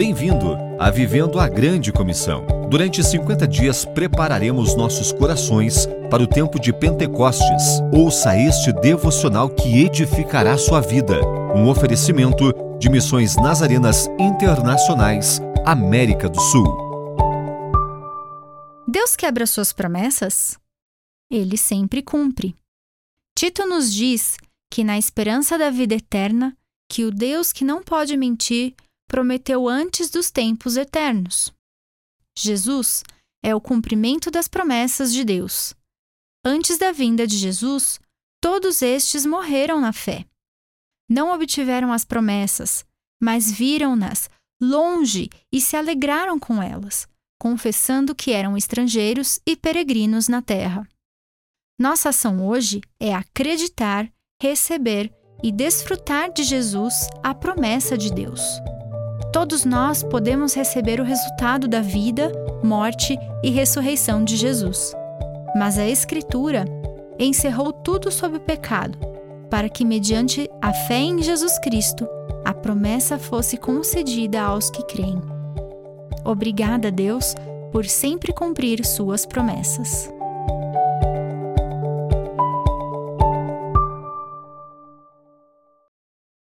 Bem-vindo a Vivendo a Grande Comissão. Durante 50 dias prepararemos nossos corações para o tempo de Pentecostes. Ouça este devocional que edificará sua vida. Um oferecimento de Missões Nazarenas Internacionais, América do Sul. Deus quebra suas promessas? Ele sempre cumpre. Tito nos diz que, na esperança da vida eterna, que o Deus que não pode mentir prometeu antes dos tempos eternos. Jesus é o cumprimento das promessas de Deus. Antes da vinda de Jesus, todos estes morreram na fé. Não obtiveram as promessas, mas viram-nas longe e se alegraram com elas, confessando que eram estrangeiros e peregrinos na terra. Nossa ação hoje é acreditar, receber e desfrutar de Jesus, a promessa de Deus. Todos nós podemos receber o resultado da vida, morte e ressurreição de Jesus. Mas a Escritura encerrou tudo sob o pecado, para que, mediante a fé em Jesus Cristo, a promessa fosse concedida aos que creem. Obrigada, Deus, por sempre cumprir Suas promessas.